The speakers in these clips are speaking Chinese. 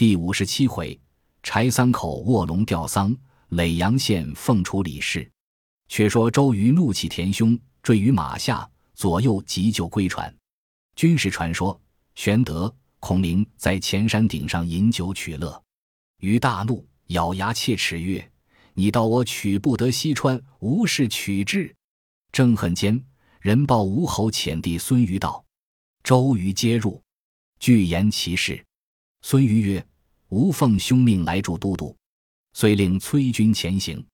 第五十七回，柴桑口卧龙吊丧，耒阳县凤雏李氏。却说周瑜怒气填胸，坠于马下，左右急救归船。军事传说，玄德、孔明在前山顶上饮酒取乐。瑜大怒，咬牙切齿曰：“你道我取不得西川，无事取之。”正恨间，人报吴侯遣弟孙瑜到，周瑜接入，具言其事。孙瑜曰：“吾奉兄命来助都督，遂令催军前行。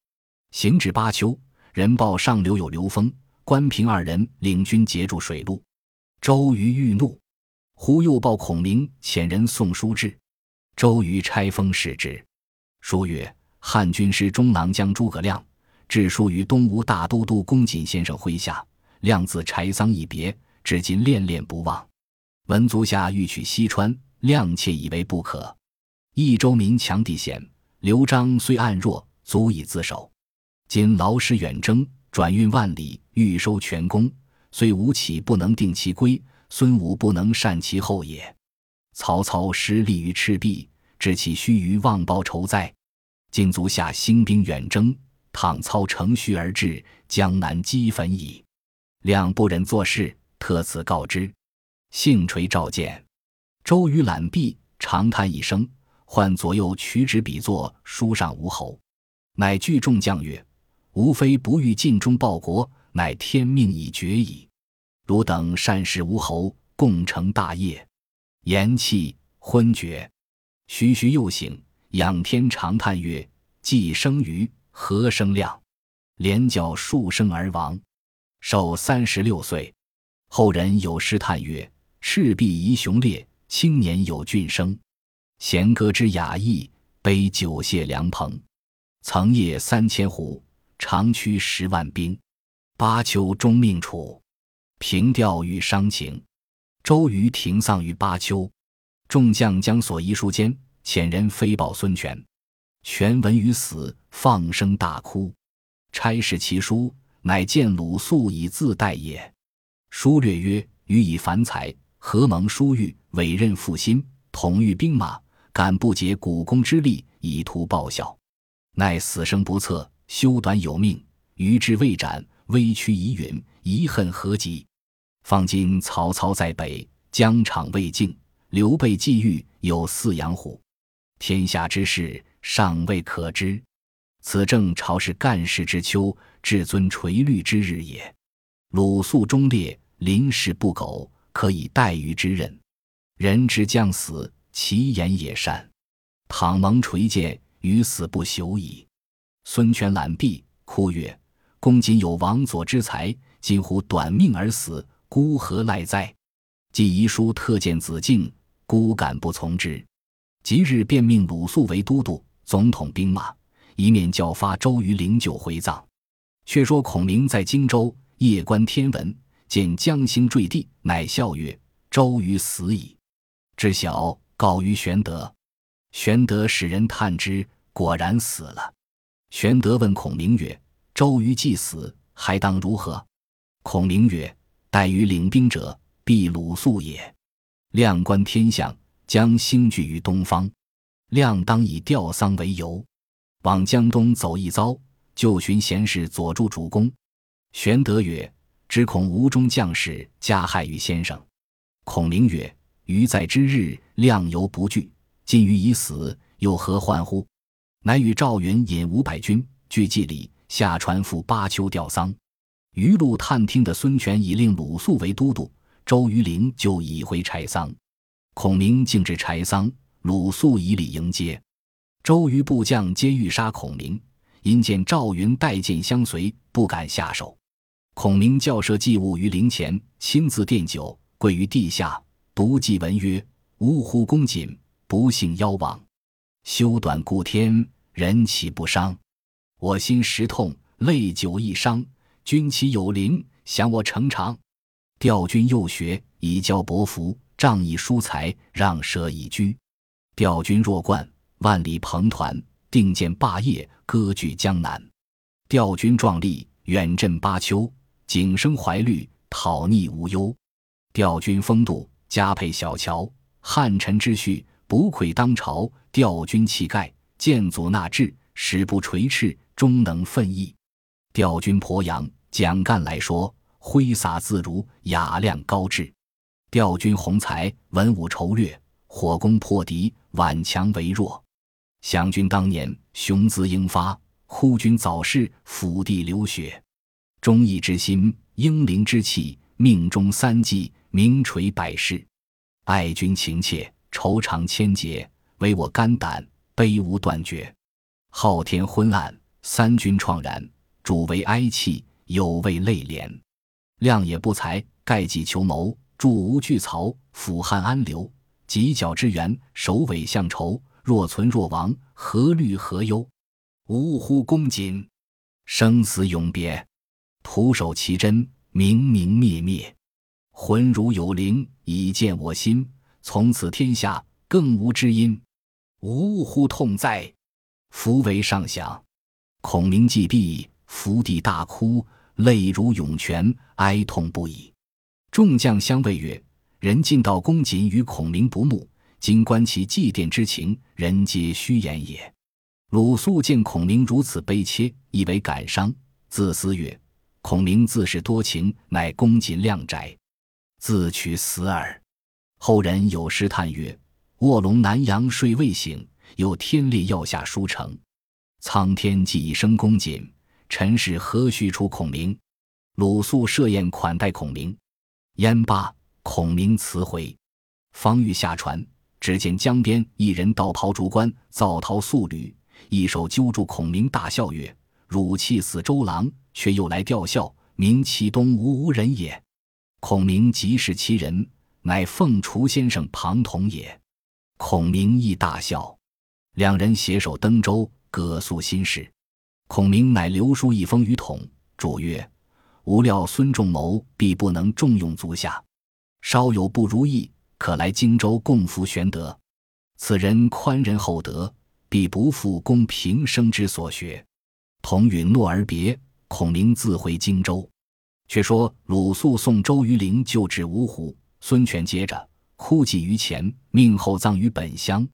行至巴丘。”人报上流有刘封、关平二人领军截住水路，周瑜欲怒，忽又报孔明遣人送书至，周瑜拆封视之，书曰：“汉军师中郎将诸葛亮致书于东吴大都督公瑾先生麾下，亮自柴桑一别，至今恋恋不忘。闻足下欲取西川，亮切以为不可。益州民强地险，刘璋虽暗弱，足以自守。”今劳师远征，转运万里，欲收全功，虽吴起不能定其归，孙武不能善其后也。曹操失利于赤壁，致其须臾忘报仇哉？今足下兴兵远征，倘操乘虚而至，江南齑焚矣。两不忍作事，特此告之。幸垂召见。周瑜览毕，长叹一声，唤左右取纸笔作，书上吴侯，乃聚众将曰。吾非不欲尽忠报国，乃天命已决矣。汝等善使吴侯，共成大业。言讫，昏厥。徐徐又醒，仰天长叹曰：“既生瑜，何生亮？连叫数声而亡，寿三十六岁。”后人有诗叹曰：“赤壁遗雄烈，青年有俊声。弦歌之雅意，悲酒谢凉棚。曾夜三千虎。”长驱十万兵，巴丘终命处，平调欲伤情。周瑜停丧于巴丘，众将将所遗书间，遣人飞报孙权。权闻于死，放声大哭，差使其书，乃见鲁肃以自代也。书略曰：“予以凡才，何蒙殊遇，委任负心，统御兵马，敢不竭股肱之力，以图报效？奈死生不测。”修短有命，余志未展，微躯已陨，遗恨何及？方今曹操在北，疆场未尽，刘备既遇，有四阳虎，天下之事尚未可知。此正朝是干事之秋，至尊垂绿之日也。鲁肃忠烈，临事不苟，可以待于之任。人之将死，其言也善。倘蒙垂鉴，于死不朽矣。孙权览毕，哭曰：“公瑾有王佐之才，今乎短命而死，孤何赖哉？”既遗书特见子敬，孤敢不从之。即日便命鲁肃为都督，总统兵马，一面叫发周瑜灵柩回葬。却说孔明在荆州夜观天文，见将星坠地，乃笑曰：“周瑜死矣。”知晓告于玄德，玄德使人探之，果然死了。玄德问孔明曰：“周瑜既死，还当如何？”孔明曰：“待于领兵者，必鲁肃也。亮观天象，将星聚于东方，亮当以吊丧为由，往江东走一遭，就寻贤士佐助主公。”玄德曰：“只恐吴中将士加害于先生。”孔明曰：“余在之日，亮犹不惧；今余已死，又何患乎？”乃与赵云引五百军，据纪礼下船赴巴丘吊丧。余路探听的孙权已令鲁肃为都督，周瑜林就已回柴桑。孔明径至柴桑，鲁肃以礼迎接。周瑜部将皆欲杀孔明，因见赵云带剑相随，不敢下手。孔明教设祭物于灵前，亲自奠酒，跪于地下，读记文曰：“呜呼，公瑾，不幸夭亡，修短故天。”人岂不伤？我心实痛，泪久易伤。君岂有灵，降我成长？调军幼学，以教伯服，仗义疏财，让舍以居。调军若冠，万里鹏团，定见霸业，割据江南。调军壮丽，远镇巴丘，景生怀虑，讨逆无忧。调军风度，加配小乔，汉臣之序，不愧当朝，调军气概，建祖纳制，使不垂翅，终能奋毅。调军鄱阳，蒋干来说，挥洒自如，雅量高致。调军宏才，文武筹略，火攻破敌，挽强为弱。湘军当年雄姿英发，哭军早逝，抚地流血。忠义之心，英灵之气，命中三计，名垂百世。爱君情切，愁肠千结，唯我肝胆，悲无断绝。昊天昏暗，三军怆然，主为哀泣，有为泪涟。亮也不才，盖己求谋，助吴拒曹，抚汉安流。犄角之源，首尾相酬。若存若亡，何虑何忧？呜呼，公瑾，生死永别，徒守其真，明明灭灭。魂如有灵，以见我心。从此天下更无知音。呜呼，痛哉！夫为上想，孔明既毙，伏地大哭，泪如涌泉，哀痛不已。众将相谓曰：“人尽道公瑾与孔明不睦。”今观其祭奠之情，人皆虚言也。鲁肃见孔明如此悲切，亦为感伤，自思曰：“孔明自是多情，乃公瑾量窄，自取死耳。”后人有诗叹曰：“卧龙南阳睡未醒，有天力要下书城。苍天既已生公瑾，尘世何须出孔明？”鲁肃设宴款待孔明，焉罢，孔明辞回，方欲下船。只见江边一人道袍竹冠，造陶素履，一手揪住孔明，大笑曰：“汝气死周郎，却又来吊孝，名其东吴无人也。”孔明即是其人，乃凤雏先生庞统也。孔明亦大笑，两人携手登舟，各诉心事。孔明乃留书一封于统，主曰：“吾料孙仲谋必不能重用足下，稍有不如意。”可来荆州共扶玄德，此人宽仁厚德，必不负公平生之所学。同允诺而别，孔明自回荆州。却说鲁肃送周瑜陵就至芜湖，孙权接着哭泣于前，命后葬于本乡。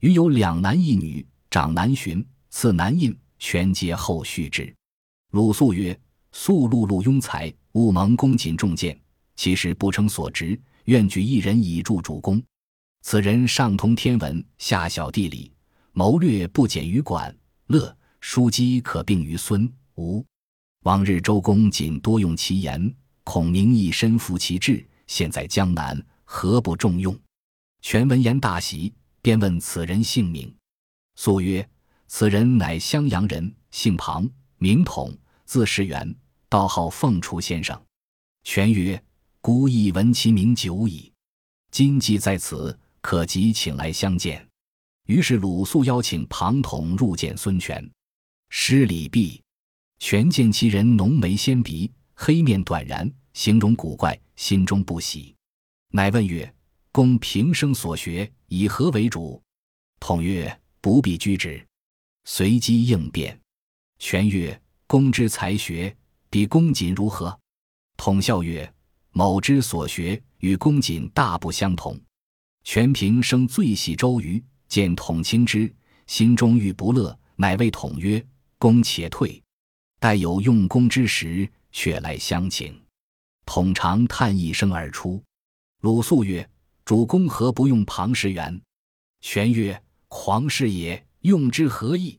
余有两男一女，长男荀，次男印，权皆后续之。鲁肃曰：“肃碌碌庸才，勿蒙公瑾重见，其实不称所职。”愿举一人以助主公。此人上通天文，下晓地理，谋略不减于管乐。书机可并于孙吴。往日周公瑾多用其言，孔明亦身负其志。现在江南，何不重用？权闻言大喜，便问此人姓名。素曰：“此人乃襄阳人，姓庞，名统，字士元，道号凤雏先生。”权曰。孤亦闻其名久矣，今既在此，可即请来相见。于是鲁肃邀请庞统入见孙权。施礼毕，权见其人浓眉纤鼻，黑面短髯，形容古怪，心中不喜，乃问曰：“公平生所学，以何为主？”统曰：“不必居之。”随机应变。权曰：“公之才学，比公瑾如何？”统笑曰。某之所学与公瑾大不相同。全平生最喜周瑜，见统轻之，心中欲不乐，乃谓统曰：“公且退，待有用功之时，却来相请。”统长叹一声而出。鲁肃曰：“主公何不用庞士元？”玄曰：“狂士也，用之何益？”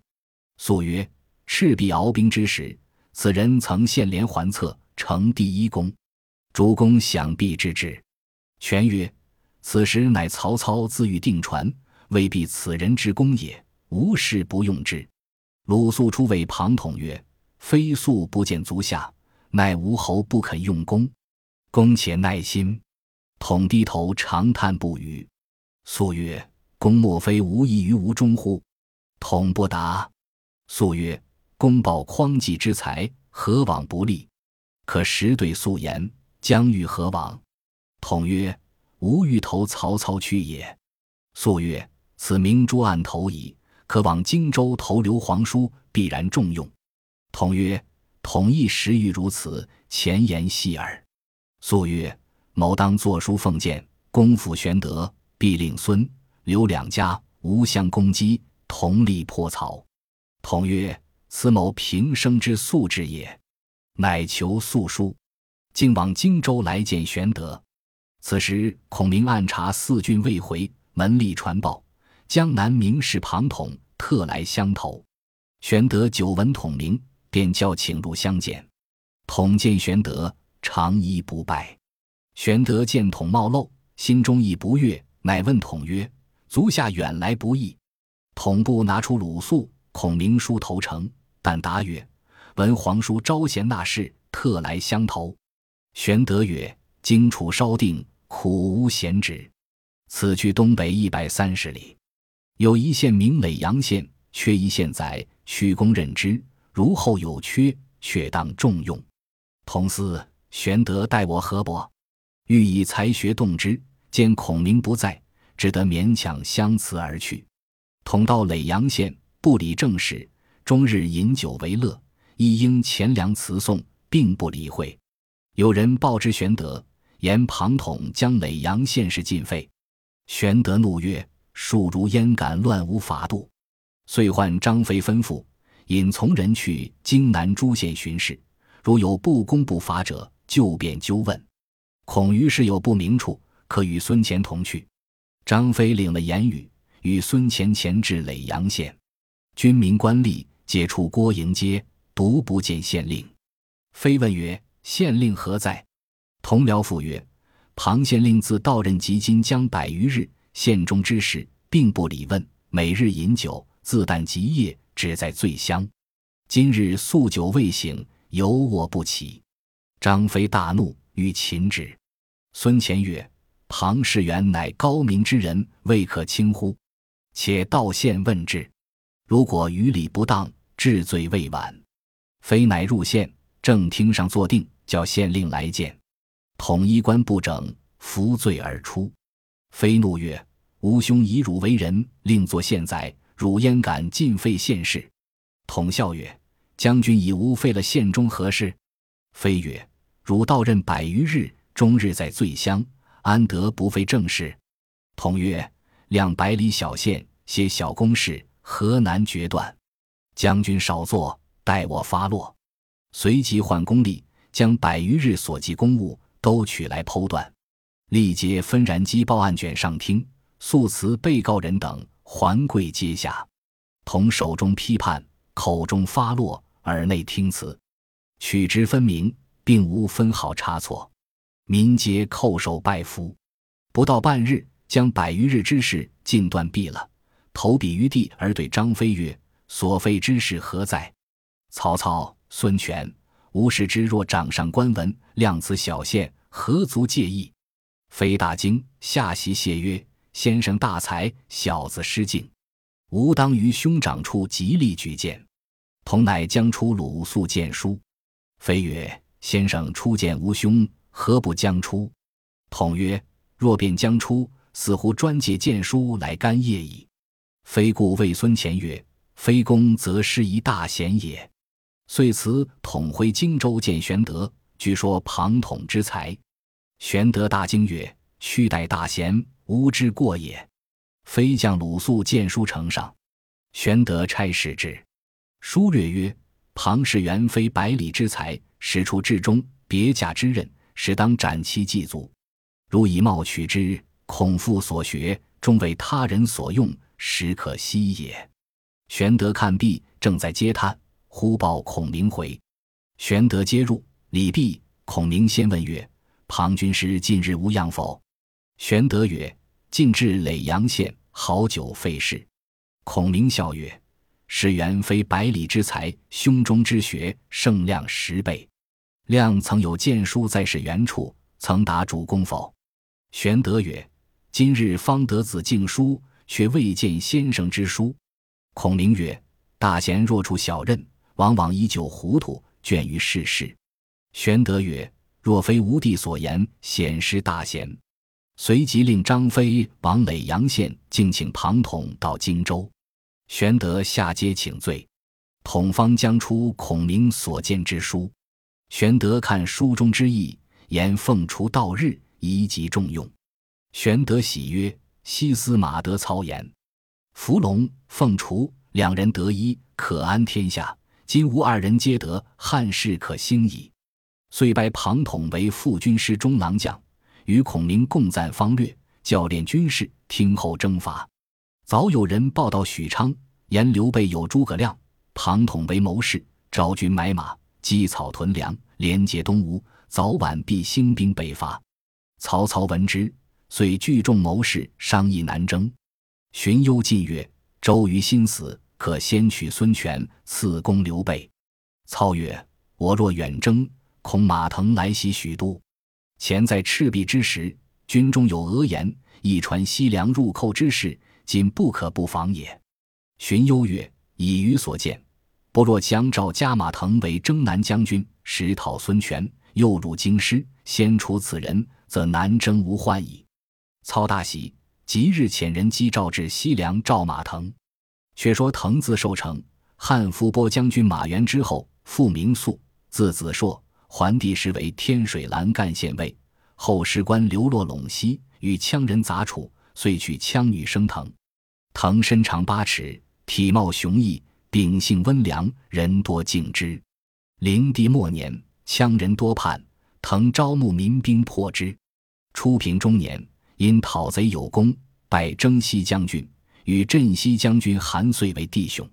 肃曰：“赤壁鏖兵之时，此人曾献连环策，成第一功。”主公想必知之。权曰：“此时乃曹操自欲定船，未必此人之功也。无事不用之。”鲁肃出谓庞统曰：“非素不见足下，乃吴侯不肯用功。公且耐心。”统低头长叹不语。素曰：“公莫非无益于吴中乎？”统不答。素曰：“公报匡济之才，何往不利？可实对素言。”将欲何往？统曰：“吾欲投曹操去也。”素曰：“此明珠暗投矣，可往荆州投刘皇叔，必然重用。”统曰：“统一时欲如此，前言细耳。”肃曰：“某当作书奉见，公辅玄德，必令孙刘两家无相攻击，同力破曹。统曰：“此某平生之素志也。”乃求素书，竟往荆州来见玄德。此时孔明暗查四郡未回，门吏传报，江南名士庞统特来相投。玄德久闻统名，便叫请入相见。统见玄德，长揖不拜。玄德见统貌陋，心中亦不悦，乃问统曰：“足下远来不易？”统部拿出鲁肃、孔明书投诚，但答曰：“闻皇叔招贤纳士，特来相投。”玄德曰：“荆楚稍定，苦无贤职。此去东北一百三十里，有一县名耒阳县，缺一县宰，取公任之。如后有缺，却当重用。同思玄德待我何薄？欲以才学动之，见孔明不在，只得勉强相辞而去。统到耒阳县，不理政事，终日饮酒为乐，一应钱粮辞送，并不理会。有人报之玄德，言庞统将耒阳县事尽废。玄德怒曰：“庶如焉敢乱无法度？”遂唤张飞吩咐，引从人去荆南诸县巡视，如有不公不法者，就便纠问。孔于是有不明处，可与孙乾同去。张飞领了言语，与孙乾前至耒阳县，军民官吏皆出郭迎接，独不见县令。飞问曰：“县令何在？”同僚复曰：“庞县令自到任及今将百余日，县中之事并不理问，每日饮酒，自旦及夜，只在醉乡。今日宿酒未醒，有我不起。”张飞大怒，欲擒之。孙乾曰：“庞士元乃高明之人，未可轻忽。且到县问之，如果于礼不当，治罪未晚。”飞乃入县，正厅上坐定，叫县令来见。统衣冠不整，服罪而出。飞怒曰：“吾兄以汝为人，令作县宰，汝焉敢尽废县事？”统笑曰：“将军已无废了县中何事？”飞曰：“汝到任百余日。”终日在醉乡，安得不废正事？统曰：“两百里小县，些小公事，何难决断？将军少坐，待我发落。”随即唤公吏，将百余日所记公务都取来剖断，历劫纷然机报案卷上听，诉辞被告人等还跪阶下，同手中批判，口中发落，耳内听词，取之分明，并无分毫差错。民皆叩首拜服，不到半日，将百余日之事尽断毕了，投笔于地，而对张飞曰：“所废之事何在？”曹操、孙权、吴使之若掌上官文，量此小县，何足介意？飞大惊，下席谢曰：“先生大才，小子失敬。吾当于兄长处极力举荐。”同乃将出鲁肃荐书。非曰：“先生初见吾兄。”何不将出？统曰：“若便将出，似乎专借荐书来干业矣。”非故谓孙乾曰：“非公则失一大贤也。”遂辞统回荆州见玄德，据说庞统之才。玄德大惊曰：“须待大贤，吾之过也。”非将鲁肃荐书呈上，玄德差使之，书略曰：“庞士元非百里之才，使出至中，别驾之任。”使当斩其祭祖，如以貌取之，孔父所学，终为他人所用，实可惜也。玄德看毕，正在嗟叹，忽报孔明回。玄德接入，礼毕，孔明先问曰：“庞军师近日无恙否？”玄德曰：“进至耒阳县，好久费事。”孔明笑曰：“是原非百里之才，胸中之学胜量十倍。”亮曾有荐书在世原处，曾答主公否？玄德曰：“今日方得子敬书，却未见先生之书。”孔明曰：“大贤若处小任，往往以酒糊涂，倦于世事。”玄德曰：“若非吾弟所言，显失大贤。”随即令张飞往耒阳县，敬请庞统到荆州。玄德下阶请罪，统方将出孔明所见之书。玄德看书中之意，言奉除道日，宜即重用。玄德喜曰：“西司马得操言：“伏龙、凤雏两人得一，可安天下。今吾二人皆得，汉室可兴矣。”遂拜庞统为副军师中郎将，与孔明共赞方略，教练军事，听候征伐。早有人报道许昌，言刘备有诸葛亮、庞统为谋士，招军买马，积草屯粮，连接东吴，早晚必兴兵北伐。曹操闻之，遂聚众谋士商议南征。荀攸进曰：“周瑜心死，可先取孙权，赐攻刘备。”操曰：“我若远征，恐马腾来袭许都。前在赤壁之时，军中有讹言，一传西凉入寇之事，今不可不防也。”荀攸曰：“以余所见，不若将赵加马腾为征南将军，实讨孙权，诱入京师，先除此人。”则南征无患矣。操大喜，即日遣人击诏至西凉召马腾。却说腾字寿成，汉伏波将军马援之后，复名肃，字子硕。桓帝时为天水蓝干县尉，后仕官流落陇西，与羌人杂处，遂娶羌女生腾。腾身长八尺，体貌雄毅，秉性温良，人多敬之。灵帝末年，羌人多叛。腾招募民兵破之，初平中年，因讨贼有功，拜征西将军，与镇西将军韩遂为弟兄。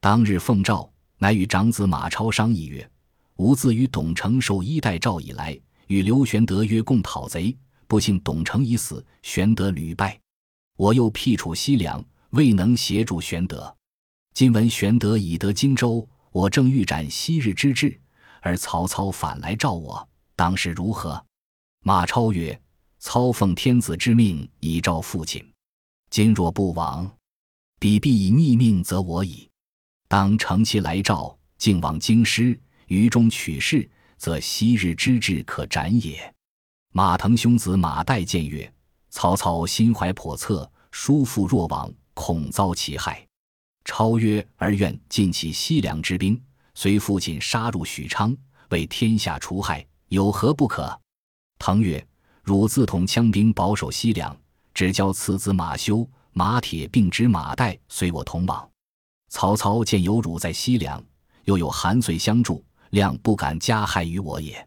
当日奉诏，乃与长子马超商议曰：“吾自与董承受衣带诏以来，与刘玄德约共讨贼，不幸董承已死，玄德屡败。我又辟处西凉，未能协助玄德。今闻玄德已得荆州，我正欲展昔日之志，而曹操反来召我。”当时如何？马超曰：“操奉天子之命，以召父亲。今若不往，彼必以逆命责我矣。当乘其来召，竟往京师，于中取士，则昔日之志可展也。”马腾兄子马岱谏曰：“曹操心怀叵测，叔父若往，恐遭其害。”超曰：“而愿尽其西凉之兵，随父亲杀入许昌，为天下除害。”有何不可？腾曰：“汝自统羌兵保守西凉，只教次子马修、马铁并执马岱随我同往。曹操见有汝在西凉，又有韩遂相助，谅不敢加害于我也。”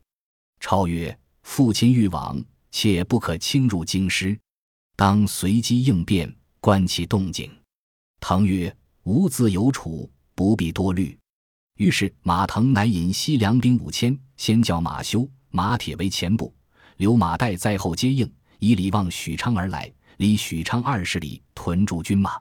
超曰：“父亲欲往，切不可轻入京师，当随机应变，观其动静。”腾曰：“吾自有处，不必多虑。”于是马腾乃引西凉兵五千，先叫马修、马铁为前部，留马岱在后接应，以礼望许昌而来。离许昌二十里，屯驻军马。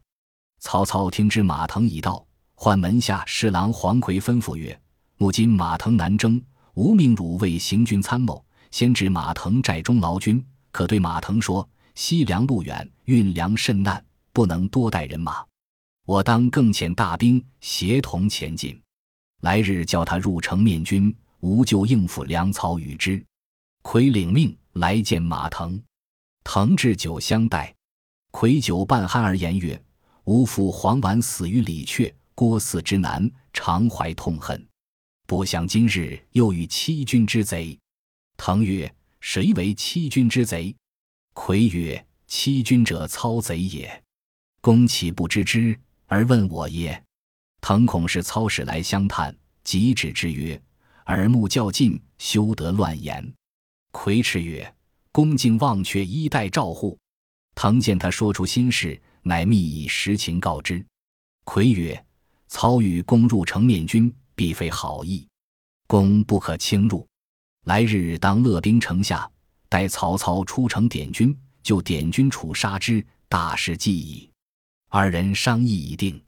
曹操听知马腾已到，唤门下侍郎黄奎吩咐曰：“目今马腾南征，吾命汝为行军参谋，先至马腾寨中劳军。可对马腾说：西凉路远，运粮甚难，不能多带人马。我当更遣大兵协同前进。”来日叫他入城面君，吾就应付粮草与之。魁领命来见马腾，腾置酒相待。魁酒半酣而言曰：“吾父黄琬死于李榷，郭汜之难，常怀痛恨。不想今日又遇欺君之贼。”腾曰：“谁为欺君之贼？”魁曰：“欺君者操贼也。公岂不知之而问我耶？”腾恐是操使来相探，即止之曰：“耳目较近，休得乱言。”魁迟曰：“恭敬忘却衣带照护。”腾见他说出心事，乃密以实情告知。魁曰：“操与公入城面君，必非好意，公不可轻入。来日当勒兵城下，待曹操出城点军，就点军处杀之，大事既矣。”二人商议已定。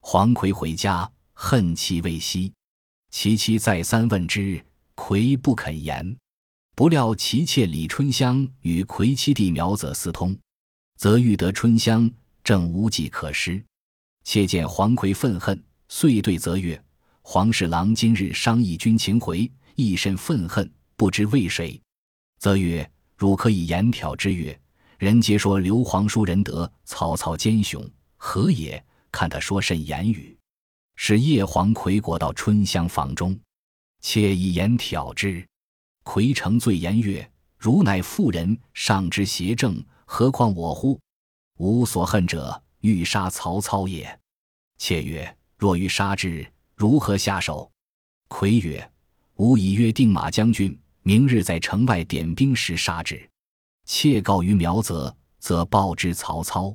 黄奎回家，恨其未息。其妻再三问之，奎不肯言。不料其妾李春香与奎妻弟苗泽私通，则欲得春香，正无计可施。妾见黄奎愤恨，遂对则曰：“黄侍郎今日商议军情回，亦甚愤恨，不知为谁。”则曰：“汝可以言挑之曰：人皆说刘皇叔仁德，曹操奸雄，何也？”看他说甚言语，使叶黄魁果到春香房中，妾一言挑之。魁承罪言曰：“汝乃妇人，上知邪正，何况我乎？吾所恨者，欲杀曹操也。”妾曰：“若欲杀之，如何下手？”魁曰：“吾已约定马将军，明日在城外点兵时杀之。妾告于苗泽，则报之曹操。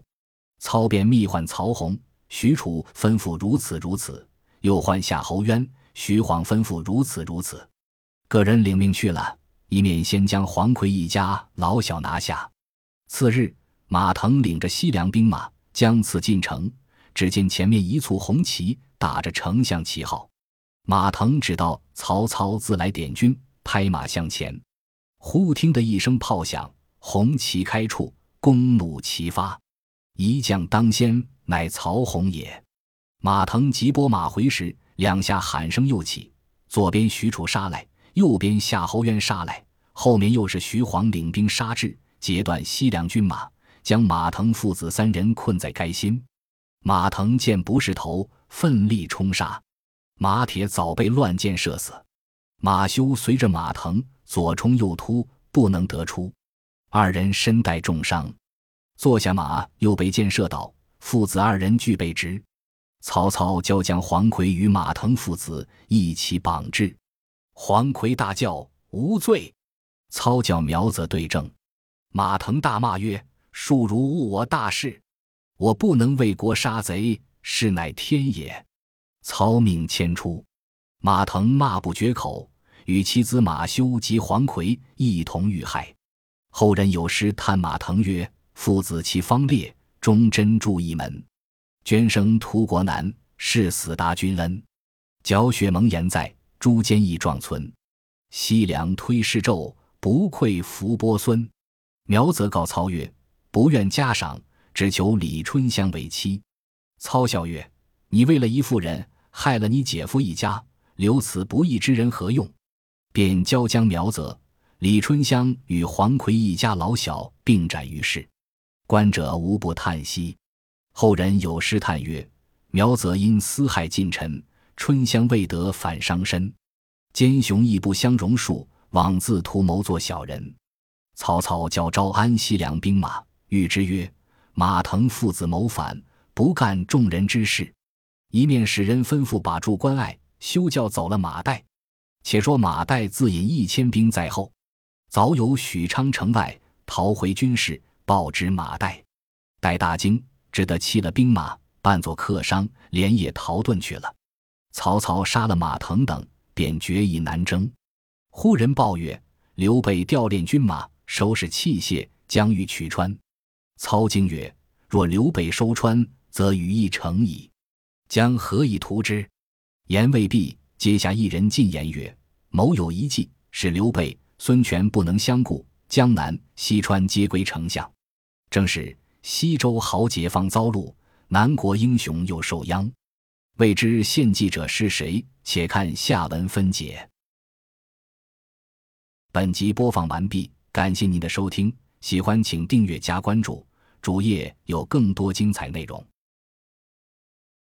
操便密唤曹洪、许褚，吩咐如此如此。又唤夏侯渊、徐晃，吩咐如此如此。个人领命去了，一面先将黄奎一家老小拿下。次日，马腾领着西凉兵马将此进城。”只见前面一簇红旗，打着丞相旗号。马腾只道曹操自来点军，拍马向前。忽听得一声炮响，红旗开处，弓弩齐发。一将当先，乃曹洪也。马腾急拨马回时，两下喊声又起。左边许褚杀来，右边夏侯渊杀来，后面又是徐晃领兵杀至，截断西凉军马，将马腾父子三人困在该心。马腾见不是头，奋力冲杀，马铁早被乱箭射死。马修随着马腾左冲右突，不能得出。二人身带重伤，坐下马又被箭射倒，父子二人俱被执。曹操教将黄奎与马腾父子一起绑至。黄奎大叫：“无罪！”操叫苗泽对证。马腾大骂曰：“庶如误我大事！”我不能为国杀贼，是乃天也。操命迁出，马腾骂不绝口，与其子马修及黄奎一同遇害。后人有诗叹马腾曰：“父子其方烈，忠贞著一门。捐生图国难，誓死答君恩。缴血蒙言在，诛奸义状存。西凉推事纣，不愧伏波孙。”苗泽告操曰：“不愿加赏。”只求李春香为妻。操笑曰：“你为了一妇人，害了你姐夫一家，留此不义之人何用？”便交将苗泽、李春香与黄奎一家老小并斩于市。观者无不叹息。后人有诗叹曰：“苗泽因私害近臣，春香未得反伤身。奸雄亦不相容恕，枉自图谋做小人。”曹操教招安西凉兵马，谕之曰。马腾父子谋反，不干众人之事，一面使人吩咐把住关隘，休教走了马岱。且说马岱自引一千兵在后，早有许昌城外逃回军士报知马岱，岱大惊，只得弃了兵马，扮作客商，连夜逃遁去了。曹操杀了马腾等，便决意南征。忽人报曰：刘备调练军马，收拾器械，将欲取川。操惊曰：“若刘备收川，则羽翼成矣，将何以图之？”言未毕，阶下一人进言曰：“某有一计，使刘备、孙权不能相顾，江南、西川皆归丞相。正是西周豪杰方遭戮，南国英雄又受殃。未知献计者是谁？且看下文分解。”本集播放完毕，感谢您的收听。喜欢请订阅加关注，主页有更多精彩内容。